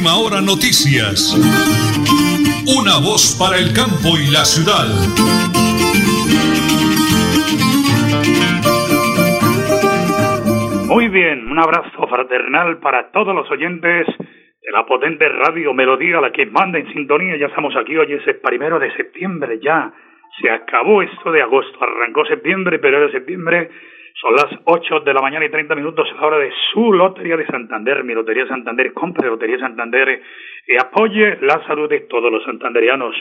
Última Hora Noticias. Una voz para el campo y la ciudad. Muy bien, un abrazo fraternal para todos los oyentes de la potente radio Melodía, la que manda en sintonía. Ya estamos aquí, hoy es el primero de septiembre, ya se acabó esto de agosto, arrancó septiembre, pero de septiembre son las 8 de la mañana y 30 minutos a la hora de su Lotería de Santander, mi Lotería Santander, compre Lotería Santander y apoye la salud de todos los santanderianos.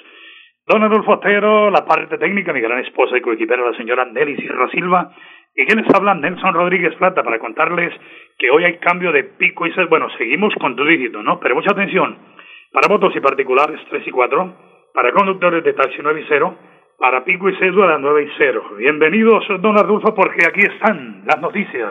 Don Adolfo Otero, la parte técnica, mi gran esposa y coequipera, la señora Nelly Sierra Silva, y quienes hablan, Nelson Rodríguez Plata, para contarles que hoy hay cambio de pico y bueno, seguimos con tu dígito, ¿no? Pero mucha atención, para votos y particulares 3 y 4, para conductores de taxi 9 y 0, para pico y cédula 9 y 0. Bienvenidos, don Adolfo, porque aquí están las noticias.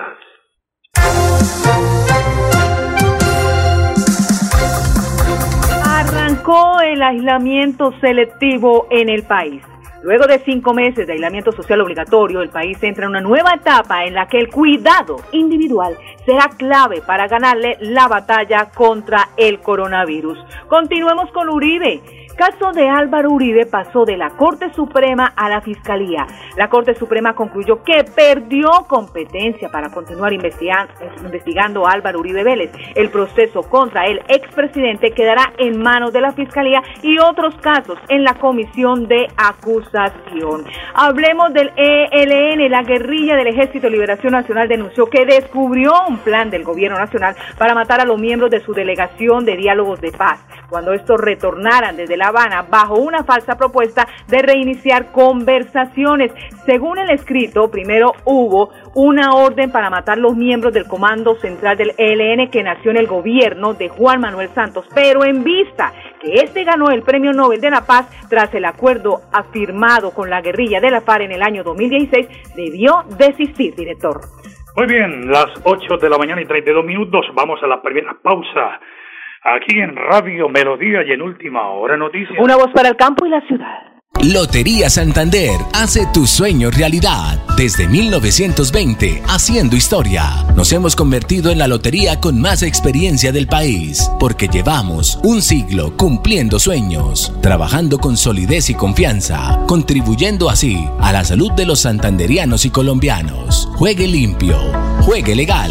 Arrancó el aislamiento selectivo en el país. Luego de cinco meses de aislamiento social obligatorio, el país entra en una nueva etapa en la que el cuidado individual será clave para ganarle la batalla contra el coronavirus. Continuemos con Uribe caso de Álvaro Uribe pasó de la Corte Suprema a la Fiscalía. La Corte Suprema concluyó que perdió competencia para continuar investigando, a Álvaro Uribe Vélez. El proceso contra el expresidente quedará en manos de la Fiscalía y otros casos en la Comisión de Acusación. Hablemos del ELN. La guerrilla del Ejército de Liberación Nacional denunció que descubrió un plan del Gobierno Nacional para matar a los miembros de su delegación de diálogos de paz. Cuando estos retornaran desde la Bajo una falsa propuesta de reiniciar conversaciones. Según el escrito, primero hubo una orden para matar los miembros del Comando Central del ELN que nació en el gobierno de Juan Manuel Santos, pero en vista que este ganó el Premio Nobel de la Paz tras el acuerdo afirmado con la guerrilla de la FARC en el año 2016, debió desistir, director. Muy bien, las 8 de la mañana y 32 minutos, vamos a la primera pausa aquí en Radio Melodía y en Última Hora Noticias. Una voz para el campo y la ciudad. Lotería Santander hace tu sueño realidad. Desde 1920, haciendo historia. Nos hemos convertido en la lotería con más experiencia del país, porque llevamos un siglo cumpliendo sueños, trabajando con solidez y confianza, contribuyendo así a la salud de los santanderianos y colombianos. Juegue limpio, juegue legal.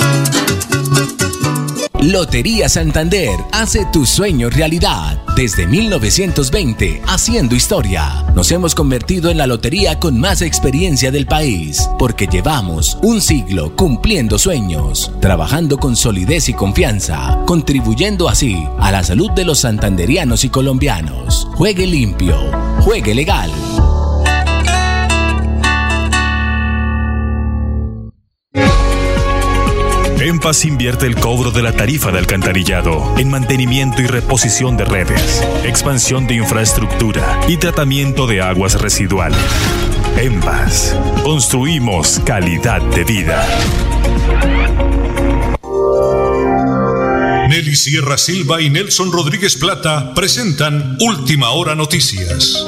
Lotería Santander hace tu sueño realidad. Desde 1920, haciendo historia. Nos hemos convertido en la lotería con más experiencia del país, porque llevamos un siglo cumpliendo sueños, trabajando con solidez y confianza, contribuyendo así a la salud de los santanderianos y colombianos. Juegue limpio, juegue legal. Paz invierte el cobro de la tarifa de alcantarillado en mantenimiento y reposición de redes, expansión de infraestructura y tratamiento de aguas residuales. En construimos calidad de vida. Nelly Sierra Silva y Nelson Rodríguez Plata presentan Última Hora Noticias.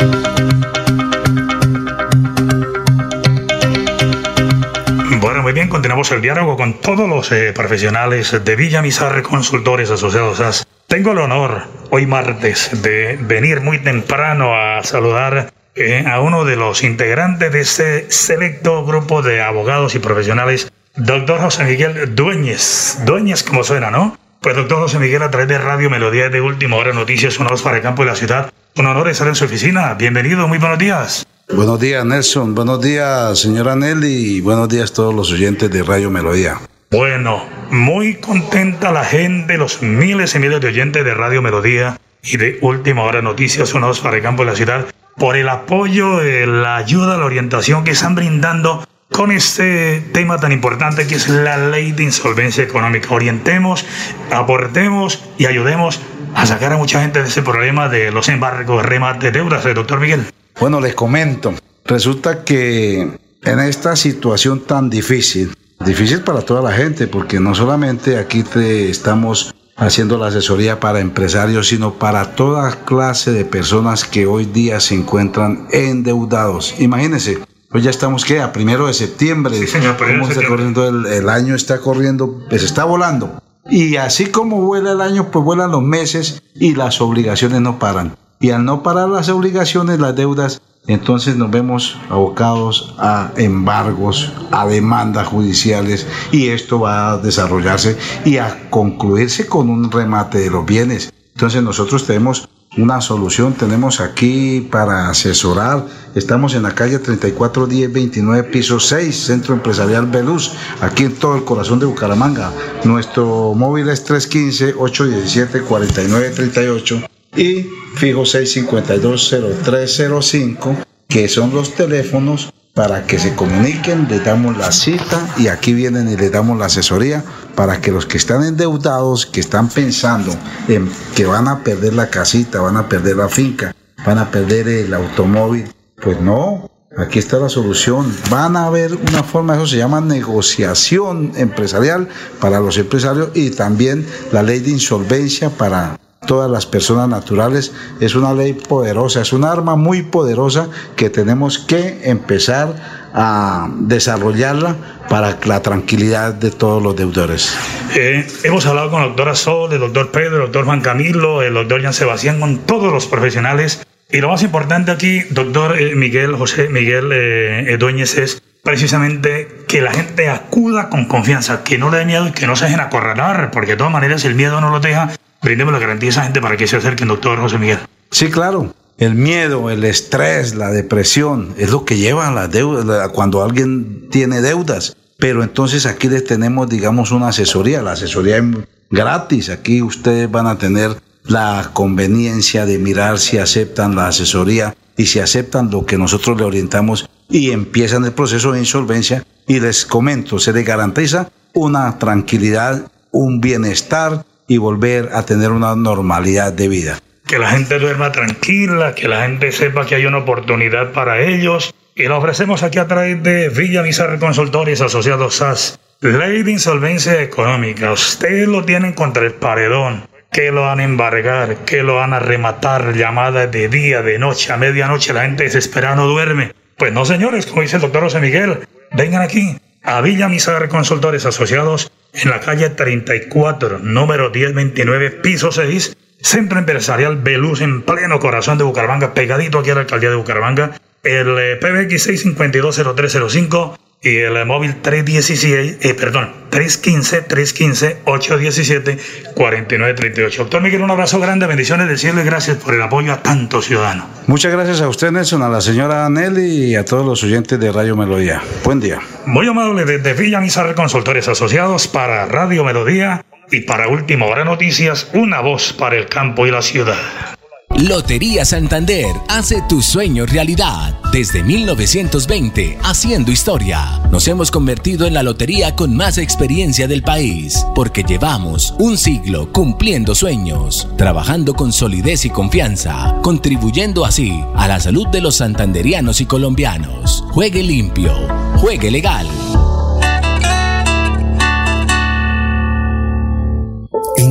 El diálogo con todos los eh, profesionales de Villa Mizarre Consultores Asociados Tengo el honor hoy martes de venir muy temprano a saludar eh, a uno de los integrantes de este selecto grupo de abogados y profesionales, doctor José Miguel Dueñez. Dueñez, como suena, ¿no? Pues doctor José Miguel, a través de Radio Melodía de Última Hora Noticias, una voz para el campo de la ciudad. Un honor estar en su oficina. Bienvenido, muy buenos días. Buenos días, Nelson. Buenos días, señora Nelly. Buenos días a todos los oyentes de Radio Melodía. Bueno, muy contenta la gente, los miles y miles de oyentes de Radio Melodía y de Última Hora Noticias, unos para el campo de la ciudad, por el apoyo, eh, la ayuda, la orientación que están brindando con este tema tan importante que es la ley de insolvencia económica. Orientemos, aportemos y ayudemos a sacar a mucha gente de ese problema de los embargos, remate de deudas, eh, doctor Miguel. Bueno, les comento. Resulta que en esta situación tan difícil, difícil para toda la gente, porque no solamente aquí te estamos haciendo la asesoría para empresarios, sino para toda clase de personas que hoy día se encuentran endeudados. Imagínense, hoy ya estamos que a primero de septiembre, sí, señor, ¿cómo está corriendo el, el, año? Está corriendo, se pues está volando. Y así como vuela el año, pues vuelan los meses y las obligaciones no paran y al no parar las obligaciones, las deudas, entonces nos vemos abocados a embargos, a demandas judiciales y esto va a desarrollarse y a concluirse con un remate de los bienes. Entonces nosotros tenemos una solución, tenemos aquí para asesorar, estamos en la calle 341029 piso 6, Centro Empresarial Beluz, aquí en todo el corazón de Bucaramanga. Nuestro móvil es 315 817 4938 y fijo 6520305, que son los teléfonos para que se comuniquen, le damos la cita y aquí vienen y le damos la asesoría para que los que están endeudados, que están pensando en que van a perder la casita, van a perder la finca, van a perder el automóvil, pues no, Aquí está la solución. Van a haber una forma, eso se llama negociación empresarial para los empresarios y también la ley de insolvencia para todas las personas naturales. Es una ley poderosa, es un arma muy poderosa que tenemos que empezar a desarrollarla para la tranquilidad de todos los deudores. Eh, hemos hablado con la doctora Sol, el doctor Pedro, el doctor Juan Camilo, el doctor Jan Sebastián, con todos los profesionales. Y lo más importante aquí, doctor eh, Miguel José Miguel eh, Dueñez, es precisamente que la gente acuda con confianza, que no le dé miedo y que no se dejen acorralar, porque de todas maneras el miedo no lo deja brindemos la garantía a esa gente para que se acerquen, doctor José Miguel. Sí, claro. El miedo, el estrés, la depresión es lo que lleva a las deudas cuando alguien tiene deudas. Pero entonces aquí les tenemos, digamos, una asesoría. La asesoría es gratis. Aquí ustedes van a tener la conveniencia de mirar si aceptan la asesoría y si aceptan lo que nosotros le orientamos y empiezan el proceso de insolvencia. Y les comento, se les garantiza una tranquilidad, un bienestar y volver a tener una normalidad de vida. Que la gente duerma tranquila, que la gente sepa que hay una oportunidad para ellos. Y lo ofrecemos aquí a través de Villa Mizarre Consultores Asociados SAS. Ley de insolvencia económica. Ustedes lo tienen contra el paredón. Que lo van a embargar, que lo van a rematar, llamadas de día, de noche, a medianoche, la gente desesperada no duerme. Pues no, señores, como dice el doctor José Miguel, vengan aquí a Villa Mizarre Consultores Asociados en la calle 34, número 1029, piso 6, Centro Empresarial Beluz, en pleno corazón de Bucaramanga, pegadito aquí a la alcaldía de Bucaramanga. El eh, PBX 6520305 y el móvil 316, eh, perdón, 315-315-817-4938. Doctor Miguel, un abrazo grande, bendiciones del cielo y gracias por el apoyo a tantos ciudadanos. Muchas gracias a usted, Nelson, a la señora Nelly y a todos los oyentes de Radio Melodía. Buen día. Muy amable desde Villamizar Consultores Asociados para Radio Melodía y para Última Hora Noticias, una voz para el campo y la ciudad. Lotería Santander hace tu sueño realidad. Desde 1920, haciendo historia. Nos hemos convertido en la lotería con más experiencia del país, porque llevamos un siglo cumpliendo sueños, trabajando con solidez y confianza, contribuyendo así a la salud de los santanderianos y colombianos. Juegue limpio, juegue legal.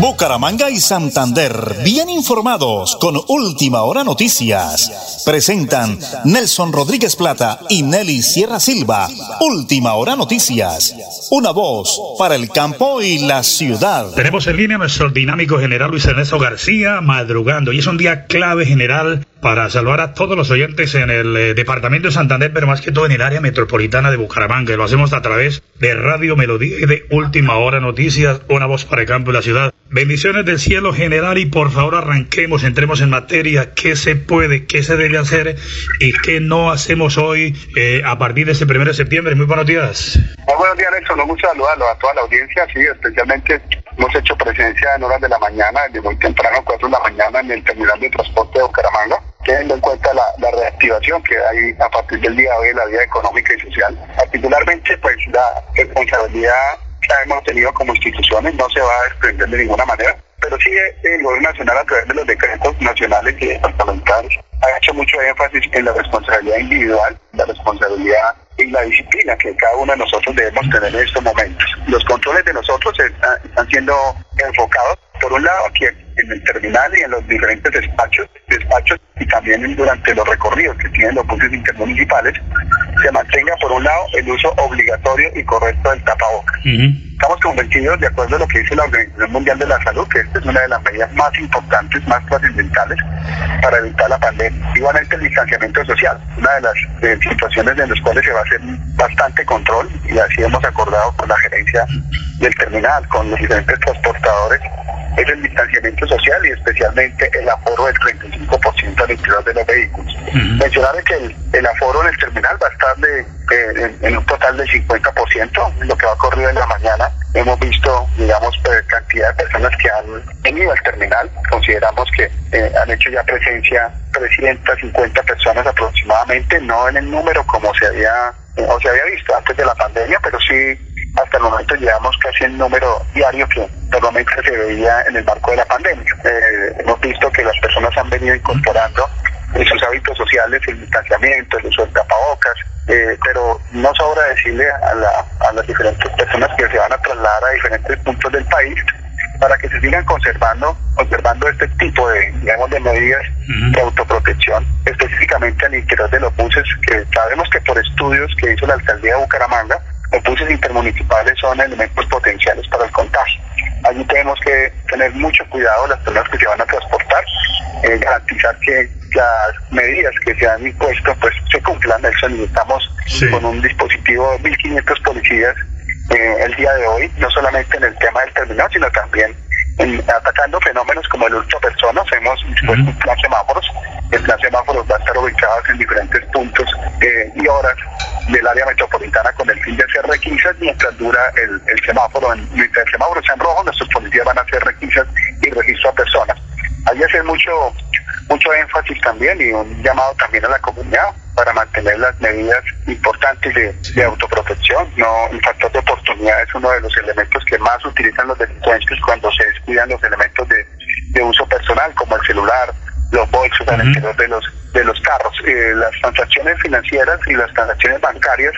Bucaramanga y Santander, bien informados con Última Hora Noticias. Presentan Nelson Rodríguez Plata y Nelly Sierra Silva. Última Hora Noticias. Una voz para el campo y la ciudad. Tenemos en línea nuestro dinámico general Luis Ernesto García madrugando. Y es un día clave general para salvar a todos los oyentes en el eh, departamento de Santander, pero más que todo en el área metropolitana de Bucaramanga. Y lo hacemos a través de Radio Melodía y de Última Hora Noticias, una voz para el campo y la ciudad. Bendiciones del cielo general y por favor arranquemos, entremos en materia, qué se puede, qué se debe hacer y qué no hacemos hoy eh, a partir de este primero de septiembre. Muy buenos días. Muy buenos días, Nelson. Un gusto saludarlo a toda la audiencia. Sí, especialmente hemos hecho presencia en horas de la mañana, desde muy temprano, 4 de la mañana, en el terminal de transporte de Bucaramanga, teniendo en cuenta la, reactivación que hay a partir del día de hoy en la vida económica y social. Particularmente, pues la responsabilidad la hemos tenido como instituciones, no se va a desprender de ninguna manera, pero sí el gobierno nacional a través de los decretos nacionales y departamentales ha hecho mucho énfasis en la responsabilidad individual, la responsabilidad y la disciplina que cada uno de nosotros debemos tener en estos momentos. Los controles de nosotros están siendo enfocados, por un lado, aquí en el terminal y en los diferentes despachos, despachos y también durante los recorridos que tienen los buses intermunicipales, se mantenga por un lado el uso obligatorio y correcto del tapabocas. Estamos convencidos, de acuerdo a lo que dice la Organización Mundial de la Salud, que esta es una de las medidas más importantes, más trascendentales para evitar la pandemia. Igualmente el distanciamiento social, una de las eh, situaciones en las cuales se va a hacer bastante control y así hemos acordado con la gerencia del terminal, con los diferentes transportadores, es el distanciamiento social y especialmente el aforo del 35% al interior de los vehículos. Mencionar que el, el, aforo en el terminal va a estar de, eh, en, en, un total del 50%, lo que va a ocurrir en la mañana. Hemos visto, digamos, cantidad de personas que han venido al terminal. Consideramos que eh, han hecho ya presencia 350 personas aproximadamente, no en el número como se había, o se había visto antes de la pandemia, pero sí hasta el momento llevamos casi el número diario que normalmente se veía en el marco de la pandemia. Eh, hemos visto que las personas han venido incorporando en sus hábitos sociales el distanciamiento, el uso de tapabocas, eh, pero no sobra decirle a, la, a las diferentes personas que se van a trasladar a diferentes puntos del país para que se sigan conservando, conservando este tipo de, digamos, de medidas de autoprotección, específicamente al interior de los buses, que sabemos que por estudios que hizo la alcaldía de Bucaramanga, los buses intermunicipales son elementos potenciales para el contagio. Allí tenemos que tener mucho cuidado las personas que se van a transportar, eh, garantizar que las medidas que se han impuesto pues se cumplan. Eso necesitamos con un dispositivo de 1.500 policías eh, el día de hoy, no solamente en el tema del terminal, sino también atacando fenómenos como el ultra personas. Hemos dispuesto un plan semáforos. El plan semáforos va a estar ubicado en diferentes puntos eh, y horas del área metropolitana con el fin de hacer requisas mientras dura el, el semáforo. En, mientras el semáforo está en rojo, nuestros policías van a hacer requisas y registro a personas. Hay hacer mucho, mucho énfasis también y un llamado también a la comunidad para mantener las medidas importantes de, autoprotección. No, el factor de oportunidad es uno de los elementos que más utilizan los delincuentes cuando se descuidan los elementos de, de uso personal, como el celular, los bolsos al interior de los de los carros. Eh, las transacciones financieras y las transacciones bancarias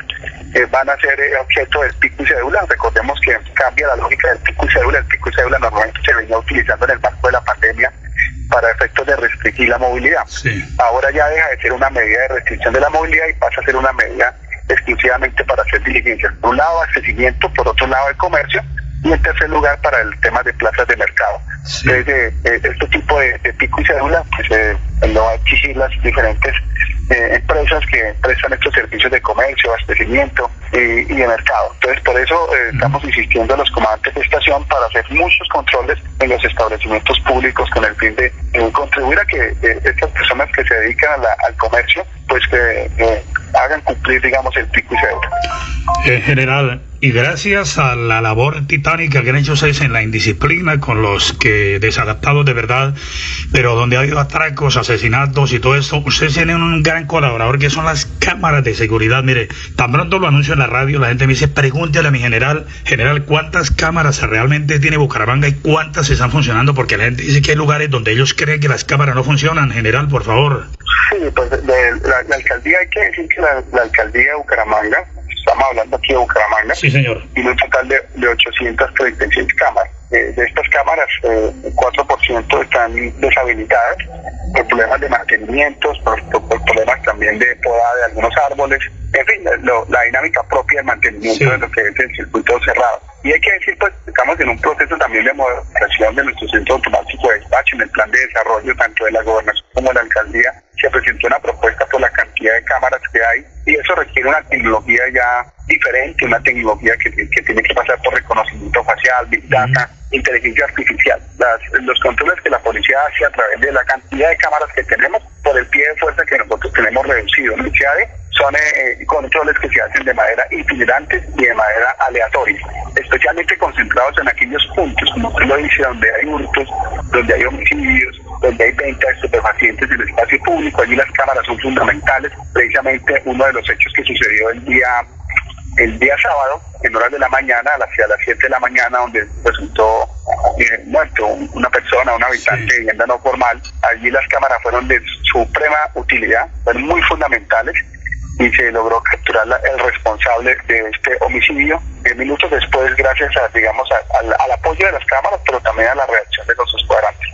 eh, van a ser eh, objeto del pico y cédula. Recordemos que cambia la lógica del pico y cédula. El pico y cédula normalmente se venía utilizando en el marco de la pandemia para efectos de restringir la movilidad. Ahora ya deja de ser una medida de restricción de la movilidad y pasa a ser una medida exclusivamente para hacer diligencias. Por un lado, abastecimiento, por otro lado, el comercio y en tercer lugar para el tema de plazas de mercado. Entonces, eh, eh, este tipo de, pico y cédula pues, eh, lo va a exigir las diferentes empresas que prestan estos servicios de comercio, abastecimiento y de mercado. Entonces, por eso estamos insistiendo a los comandantes de estación para hacer muchos controles en los establecimientos públicos con el fin de contribuir a que estas personas que se dedican al comercio pues que hagan cumplir, digamos, el pico y cédula. general, y gracias a la labor titánica que han hecho ustedes en la indisciplina con los que desadaptados de verdad, pero donde ha habido atracos, asesinatos y todo esto, ustedes tienen un gran colaborador que son las cámaras de seguridad. Mire, tan pronto lo anuncio en la radio, la gente me dice, pregúntale a mi general, general, ¿cuántas cámaras realmente tiene Bucaramanga y cuántas están funcionando? Porque la gente dice que hay lugares donde ellos creen que las cámaras no funcionan. General, por favor. Sí, pues la, alcaldía, hay que decir que la alcaldía de Bucaramanga estamos hablando aquí de Bucaramanga, sí, señor. tiene un total de, de 836 cámaras. Eh, de estas cámaras, eh, 4% están deshabilitadas por problemas de mantenimiento, por, problemas también de poda de algunos árboles, en fin, la dinámica propia del mantenimiento de lo que es el circuito cerrado. Y hay que decir, pues, estamos en un proceso también de modernización de nuestro centro automático de despacho, en el plan de desarrollo tanto de la gobernación como de la alcaldía, se presentó una propuesta por la cantidad de cámaras que hay y eso requiere una tecnología ya diferente, una tecnología que, que tiene que pasar por reconocimiento facial, big data, inteligencia artificial. los controles que la policía hace a través de la cantidad de cámaras que tenemos por el pie de fuerza que nosotros tenemos reducido en el CIADE, son eh, controles que se hacen de manera itinerante y de manera aleatoria, especialmente concentrados en aquellos puntos, como usted lo dice, donde hay hurtos, donde hay homicidios, donde hay venta de estupefacientes en el espacio público. Allí las cámaras son fundamentales. Precisamente uno de los hechos que sucedió el día el día sábado, en horas de la mañana, a las, a las 7 de la mañana, donde resultó eh, muerto una persona, un habitante de vivienda no formal, allí las cámaras fueron de suprema utilidad, fueron muy fundamentales y se logró capturar el responsable de este homicidio. Diez minutos después, gracias a, digamos, al apoyo de las cámaras, pero también a la reacción de los escuadrantes.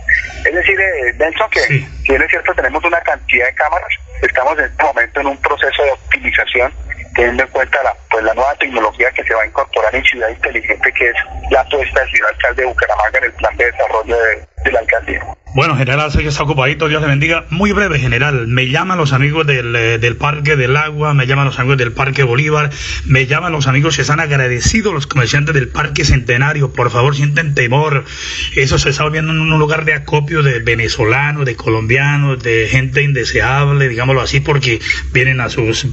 Es decir, eh, Nelson, que si bien es cierto, tenemos una cantidad de cámaras, estamos en este momento en un proceso de optimización teniendo en cuenta la, pues, la nueva tecnología que se va a incorporar en Ciudad Inteligente, que es la puesta del señor alcalde de Bucaramanga en el plan de desarrollo de, la alcaldía. Bueno, general, sé que está ocupadito, Dios le bendiga. Muy breve, general. Me llaman los amigos del, eh, del Parque del Agua, me llaman los amigos del Parque Bolívar, me llaman los amigos que están agradecidos, los comerciantes del Parque Centenario. Por favor, sienten temor. Eso se está volviendo en un lugar de acopio de venezolanos, de colombianos, de gente indeseable, digámoslo así, porque vienen a sus,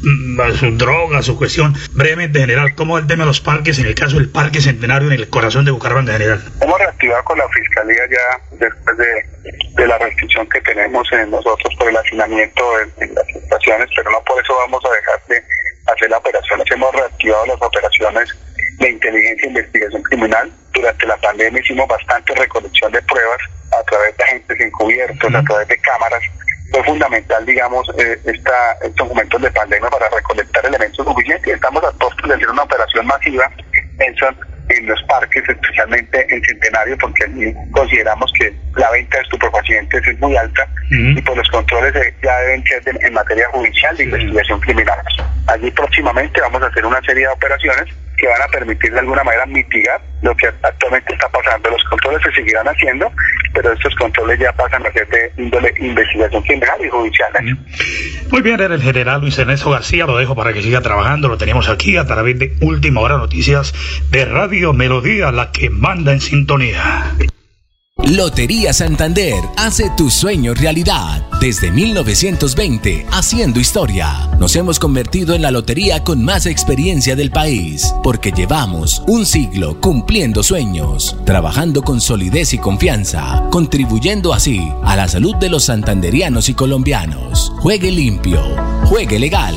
a sus drogas, a su cuestión. Brevemente, general, ¿cómo el tema de los parques, en el caso del Parque Centenario, en el corazón de Bucaramanga, general? Hemos reactivado con la Fiscalía ya después de de la restricción que tenemos en nosotros por el hacinamiento en, las estaciones, pero no por eso vamos a dejar de hacer las operaciones. Hemos reactivado las operaciones de inteligencia e investigación criminal. Durante la pandemia hicimos bastante recolección de pruebas a través de agentes encubiertos, a través de cámaras. Fue fundamental, digamos, eh, esta, estos momentos de pandemia para recolectar elementos suficientes. Estamos a punto de hacer una operación masiva en en los parques, especialmente en Centenario, porque consideramos que la venta de estupefacientes es muy alta y pues los controles ya deben ser en materia judicial de investigación criminal. Allí próximamente vamos a hacer una serie de operaciones que van a permitir de alguna manera mitigar lo que actualmente está pasando. Los controles se seguirán haciendo, pero estos controles ya pasan a ser de índole investigación criminal y judicial. Muy bien, era el general Luis Ernesto García, lo dejo para que siga trabajando, lo tenemos aquí a través de Última Hora Noticias de Radio Melodía, la que manda en sintonía. Lotería Santander hace tu sueño realidad. Desde 1920, haciendo historia. Nos hemos convertido en la lotería con más experiencia del país, porque llevamos un siglo cumpliendo sueños, trabajando con solidez y confianza, contribuyendo así a la salud de los santanderianos y colombianos. Juegue limpio, juegue legal.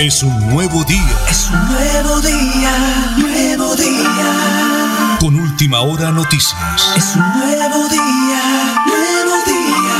Es un nuevo día. Es un nuevo día, nuevo día. Con última hora noticias. Es un nuevo día, nuevo día.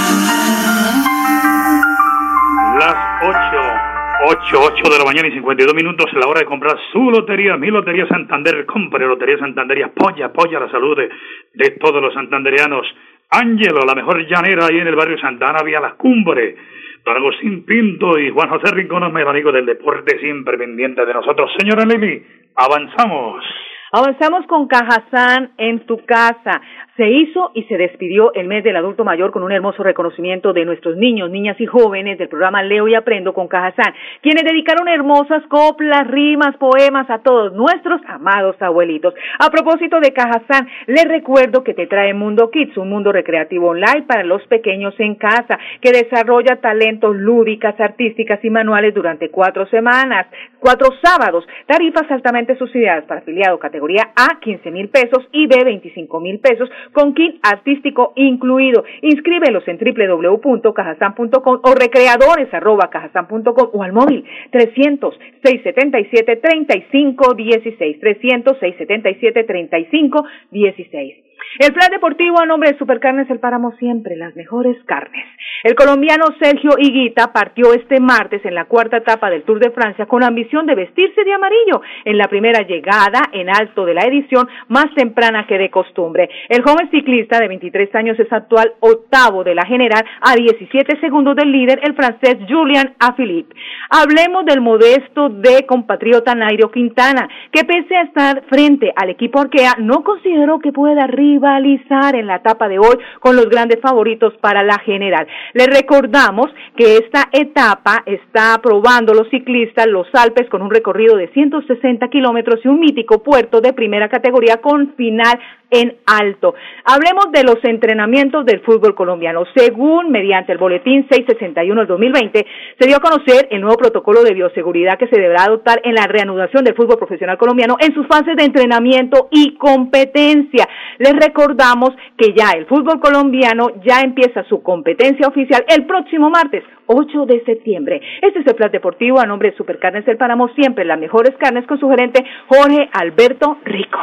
Las 8, 8, 8 de la mañana y 52 minutos, la hora de comprar su lotería, mi lotería Santander. Compre Lotería Santander y apoya, apoya la salud de, de todos los santanderianos. Ángelo, la mejor llanera ahí en el barrio Santana, vía la cumbre. Don Agustín Pinto y Juan José Rincón, el amigo del deporte, siempre pendiente de nosotros. Señora Lili, avanzamos. Avanzamos con Cajazán en tu casa. Se hizo y se despidió el mes del adulto mayor con un hermoso reconocimiento de nuestros niños, niñas y jóvenes del programa Leo y Aprendo con Cajazán, quienes dedicaron hermosas coplas, rimas, poemas a todos nuestros amados abuelitos. A propósito de Cajazán, les recuerdo que te trae Mundo Kids, un mundo recreativo online para los pequeños en casa, que desarrolla talentos lúdicas, artísticas y manuales durante cuatro semanas, cuatro sábados, tarifas altamente subsidiadas para afiliado categoría A, 15 mil pesos y B, 25 mil pesos, con kit artístico incluido. Inscríbelos en www.cajazán.com o recreadores.cajazán.com o al móvil 300-677-3516. 300-677-3516. El plan deportivo a nombre de Supercarnes El Páramo siempre las mejores carnes. El colombiano Sergio Higuita partió este martes en la cuarta etapa del Tour de Francia con ambición de vestirse de amarillo en la primera llegada en alto de la edición más temprana que de costumbre. El joven ciclista de 23 años es actual octavo de la general a 17 segundos del líder, el francés Julian Afilippe. Hablemos del modesto de compatriota Nairo Quintana, que pese a estar frente al equipo Arkea, no consideró que pueda en la etapa de hoy con los grandes favoritos para la general. Les recordamos que esta etapa está probando los ciclistas los Alpes con un recorrido de 160 kilómetros y un mítico puerto de primera categoría con final en alto. Hablemos de los entrenamientos del fútbol colombiano. Según mediante el boletín 661 del 2020, se dio a conocer el nuevo protocolo de bioseguridad que se deberá adoptar en la reanudación del fútbol profesional colombiano en sus fases de entrenamiento y competencia. Les recordamos que ya el fútbol colombiano ya empieza su competencia oficial el próximo martes, 8 de septiembre. Este es el plan deportivo a nombre de Supercarnes del Páramo, siempre las mejores carnes con su gerente Jorge Alberto Rico.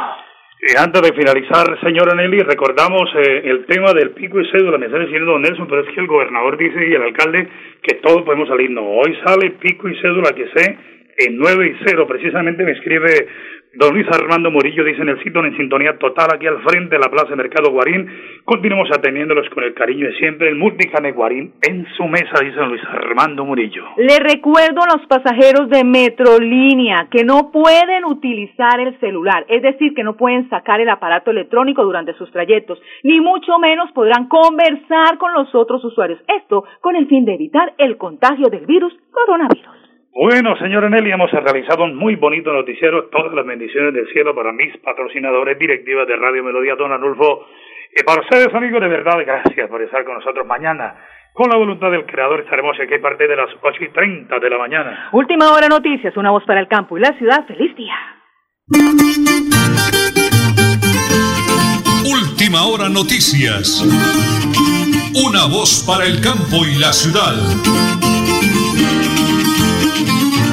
Y antes de finalizar, señora Nelly, recordamos eh, el tema del pico y cédula, me está diciendo don Nelson, pero es que el gobernador dice y el alcalde que todos podemos salir. No, hoy sale pico y cédula que sé en 9 y 0. Precisamente me escribe Don Luis Armando Murillo dice en el sitio en sintonía total aquí al frente de la Plaza Mercado Guarín. Continuemos atendiéndolos con el cariño de siempre. El Multicane Guarín en su mesa, dice don Luis Armando Murillo. Le recuerdo a los pasajeros de Metrolínea que no pueden utilizar el celular, es decir, que no pueden sacar el aparato electrónico durante sus trayectos, ni mucho menos podrán conversar con los otros usuarios. Esto con el fin de evitar el contagio del virus coronavirus. Bueno, señora Nelly, hemos realizado un muy bonito noticiero. Todas las bendiciones del cielo para mis patrocinadores, directivas de Radio Melodía, Don Anulfo. Y para ustedes, amigos, de verdad, gracias por estar con nosotros mañana. Con la voluntad del Creador estaremos aquí a partir de las 8 y 30 de la mañana. Última hora noticias, una voz para el campo y la ciudad. ¡Feliz día! Última hora noticias. Una voz para el campo y la ciudad. Thank you.